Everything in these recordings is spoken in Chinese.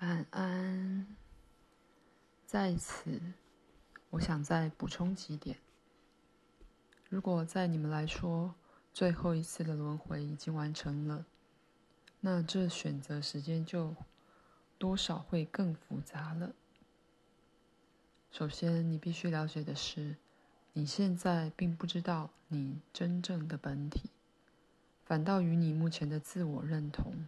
晚安。在此，我想再补充几点。如果在你们来说，最后一次的轮回已经完成了，那这选择时间就多少会更复杂了。首先，你必须了解的是，你现在并不知道你真正的本体，反倒与你目前的自我认同。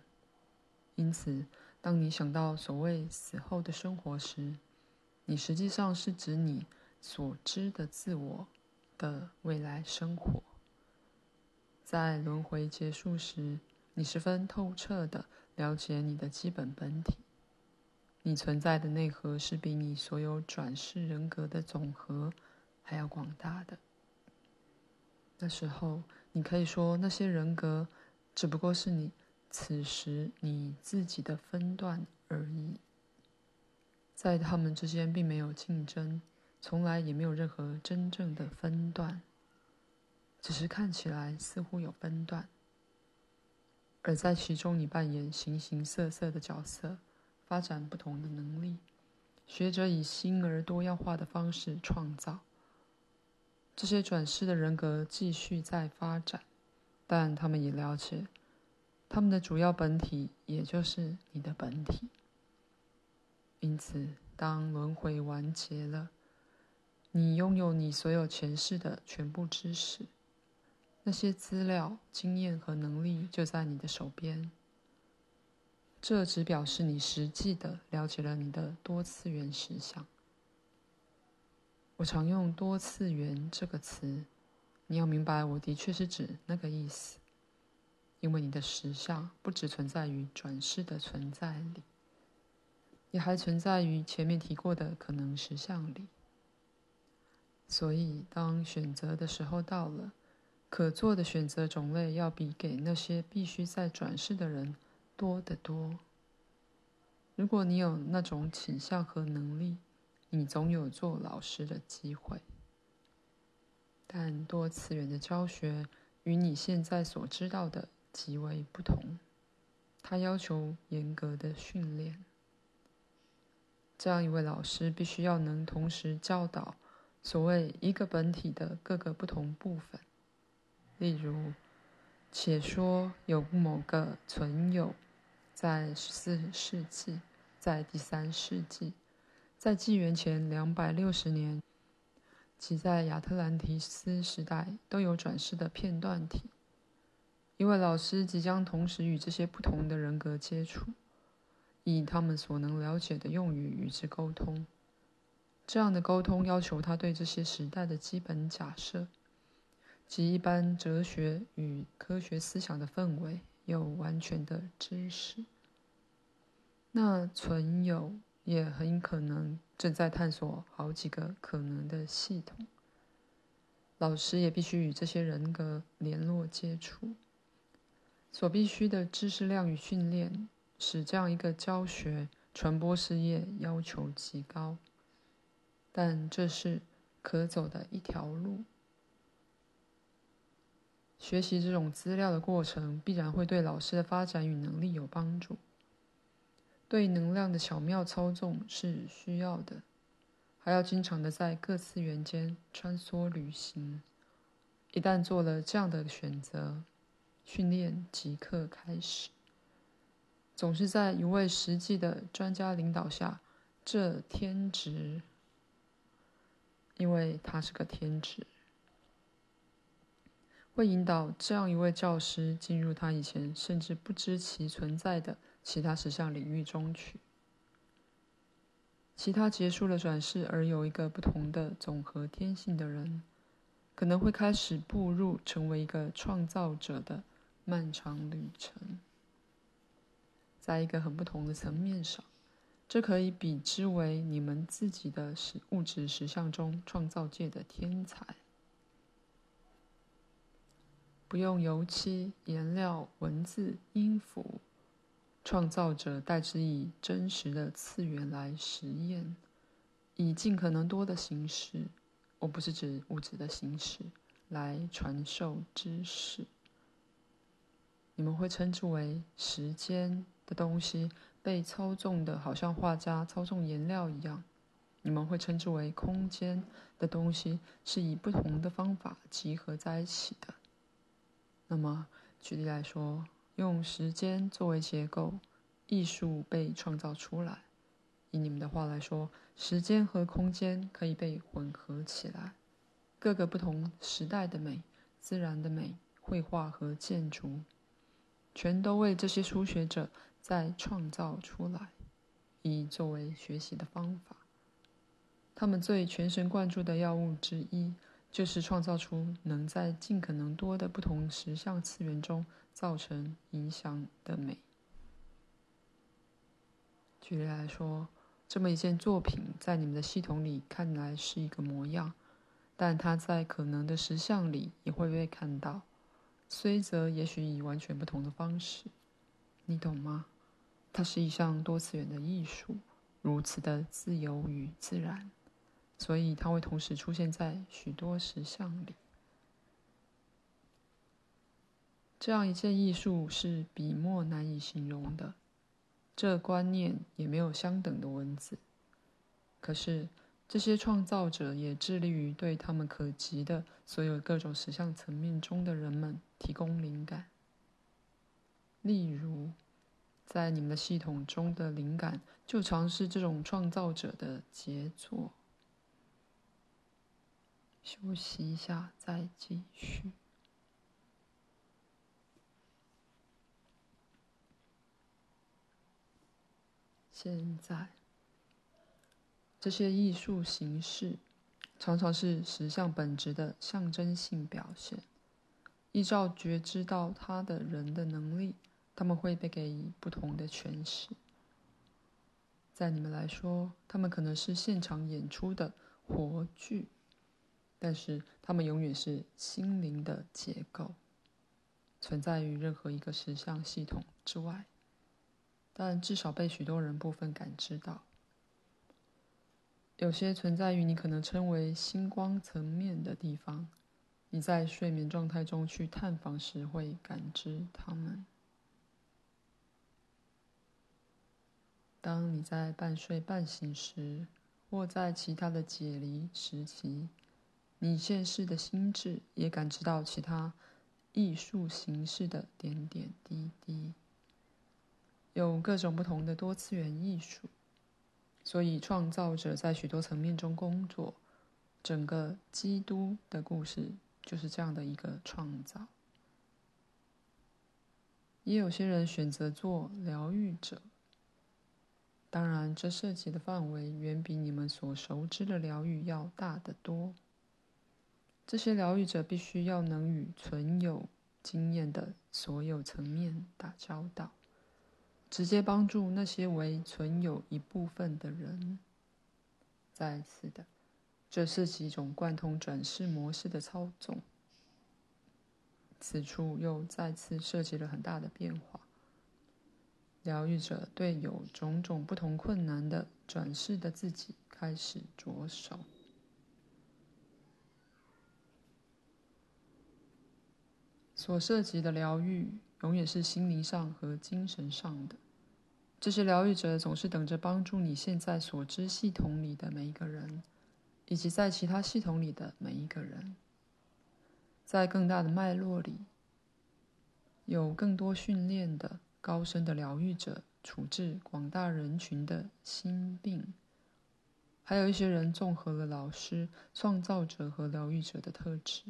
因此，当你想到所谓死后的生活时，你实际上是指你所知的自我的未来生活。在轮回结束时，你十分透彻地了解你的基本本体。你存在的内核是比你所有转世人格的总和还要广大的。那时候，你可以说那些人格只不过是你此时你自己的分段而已。在他们之间并没有竞争，从来也没有任何真正的分段，只是看起来似乎有分段，而在其中你扮演形形色色的角色。发展不同的能力，学着以新而多样化的方式创造。这些转世的人格继续在发展，但他们也了解，他们的主要本体也就是你的本体。因此，当轮回完结了，你拥有你所有前世的全部知识，那些资料、经验和能力就在你的手边。这只表示你实际的了解了你的多次元实相。我常用“多次元”这个词，你要明白，我的确是指那个意思。因为你的实相不只存在于转世的存在里，也还存在于前面提过的可能实相里。所以，当选择的时候到了，可做的选择种类要比给那些必须在转世的人。多得多。如果你有那种倾向和能力，你总有做老师的机会。但多次元的教学与你现在所知道的极为不同，他要求严格的训练。这样一位老师必须要能同时教导所谓一个本体的各个不同部分。例如，且说有某个存有。在十四世纪，在第三世纪，在纪元前两百六十年，及在亚特兰提斯时代，都有转世的片段体。一位老师即将同时与这些不同的人格接触，以他们所能了解的用语与之沟通。这样的沟通要求他对这些时代的基本假设，及一般哲学与科学思想的氛围，有完全的知识。那存有也很可能正在探索好几个可能的系统。老师也必须与这些人格联络接触，所必须的知识量与训练，使这样一个教学传播事业要求极高。但这是可走的一条路。学习这种资料的过程，必然会对老师的发展与能力有帮助。对能量的巧妙操纵是需要的，还要经常的在各次元间穿梭旅行。一旦做了这样的选择，训练即刻开始。总是在一位实际的专家领导下，这天职，因为他是个天职，会引导这样一位教师进入他以前甚至不知其存在的。其他实相领域中去，其他结束了转世而有一个不同的总和天性的人，可能会开始步入成为一个创造者的漫长旅程。在一个很不同的层面上，这可以比之为你们自己的实物质实相中创造界的天才，不用油漆、颜料、文字、音符。创造者代之以真实的次元来实验，以尽可能多的形式，我不是指物质的形式，来传授知识。你们会称之为时间的东西，被操纵的，好像画家操纵颜料一样。你们会称之为空间的东西是以不同的方法集合在一起的。那么，举例来说，用时间作为结构，艺术被创造出来。以你们的话来说，时间和空间可以被混合起来。各个不同时代的美、自然的美、绘画和建筑，全都为这些初学者在创造出来，以作为学习的方法。他们最全神贯注的要务之一，就是创造出能在尽可能多的不同实相次元中造成影响的美。举例来说，这么一件作品在你们的系统里看来是一个模样，但它在可能的实相里也会被看到，虽则也许以完全不同的方式。你懂吗？它是一项多次元的艺术，如此的自由与自然。所以，它会同时出现在许多石像里。这样一件艺术是笔墨难以形容的，这观念也没有相等的文字。可是，这些创造者也致力于对他们可及的所有各种实相层面中的人们提供灵感。例如，在你们的系统中的灵感，就常是这种创造者的杰作。休息一下，再继续。现在，这些艺术形式常常是实相本质的象征性表现。依照觉知到它的人的能力，他们会被给予不同的诠释。在你们来说，他们可能是现场演出的活剧。但是，它们永远是心灵的结构，存在于任何一个实相系统之外，但至少被许多人部分感知到。有些存在于你可能称为星光层面的地方，你在睡眠状态中去探访时会感知它们。当你在半睡半醒时，或在其他的解离时期。你现世的心智也感知到其他艺术形式的点点滴滴，有各种不同的多次元艺术，所以创造者在许多层面中工作。整个基督的故事就是这样的一个创造。也有些人选择做疗愈者，当然，这涉及的范围远比你们所熟知的疗愈要大得多。这些疗愈者必须要能与存有经验的所有层面打交道，直接帮助那些为存有一部分的人。再次的，这是几种贯通转世模式的操纵。此处又再次涉及了很大的变化。疗愈者对有种种不同困难的转世的自己开始着手。所涉及的疗愈永远是心灵上和精神上的。这些疗愈者总是等着帮助你现在所知系统里的每一个人，以及在其他系统里的每一个人。在更大的脉络里，有更多训练的高深的疗愈者处置广大人群的心病，还有一些人综合了老师、创造者和疗愈者的特质。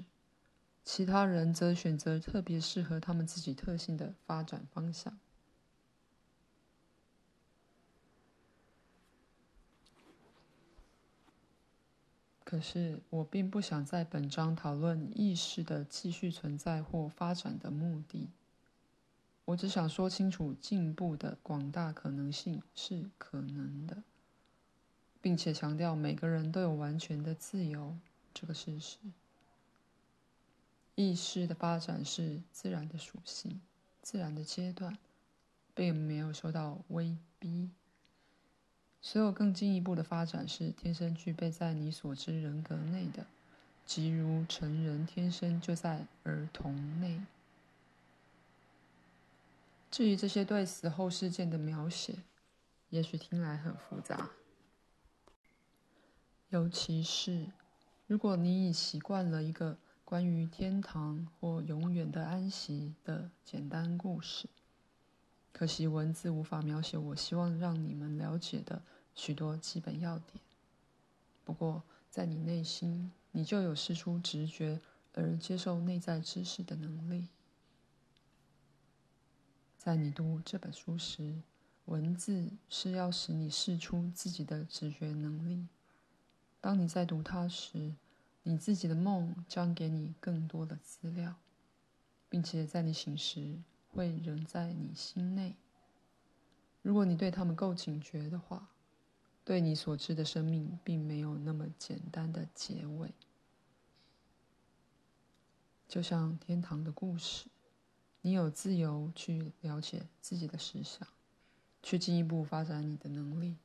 其他人则选择特别适合他们自己特性的发展方向。可是，我并不想在本章讨论意识的继续存在或发展的目的。我只想说清楚，进步的广大可能性是可能的，并且强调每个人都有完全的自由这个事实。意识的发展是自然的属性，自然的阶段，并没有受到威逼。所有更进一步的发展是天生具备在你所知人格内的，即如成人天生就在儿童内。至于这些对死后事件的描写，也许听来很复杂，尤其是如果你已习惯了一个关于天堂或永远的安息的简单故事。可惜文字无法描写我希望让你们了解的许多基本要点。不过，在你内心，你就有试出直觉而接受内在知识的能力。在你读这本书时，文字是要使你试出自己的直觉能力。当你在读它时，你自己的梦将给你更多的资料，并且在你醒时会仍在你心内。如果你对他们够警觉的话，对你所知的生命并没有那么简单的结尾。就像天堂的故事，你有自由去了解自己的思想，去进一步发展你的能力，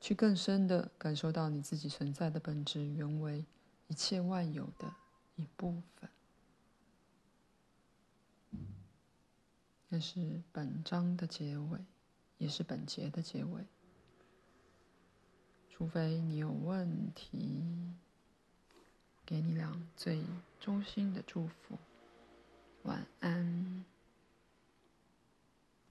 去更深的感受到你自己存在的本质原为一切万有的一部分。那是本章的结尾，也是本节的结尾。除非你有问题，给你俩最衷心的祝福。晚安。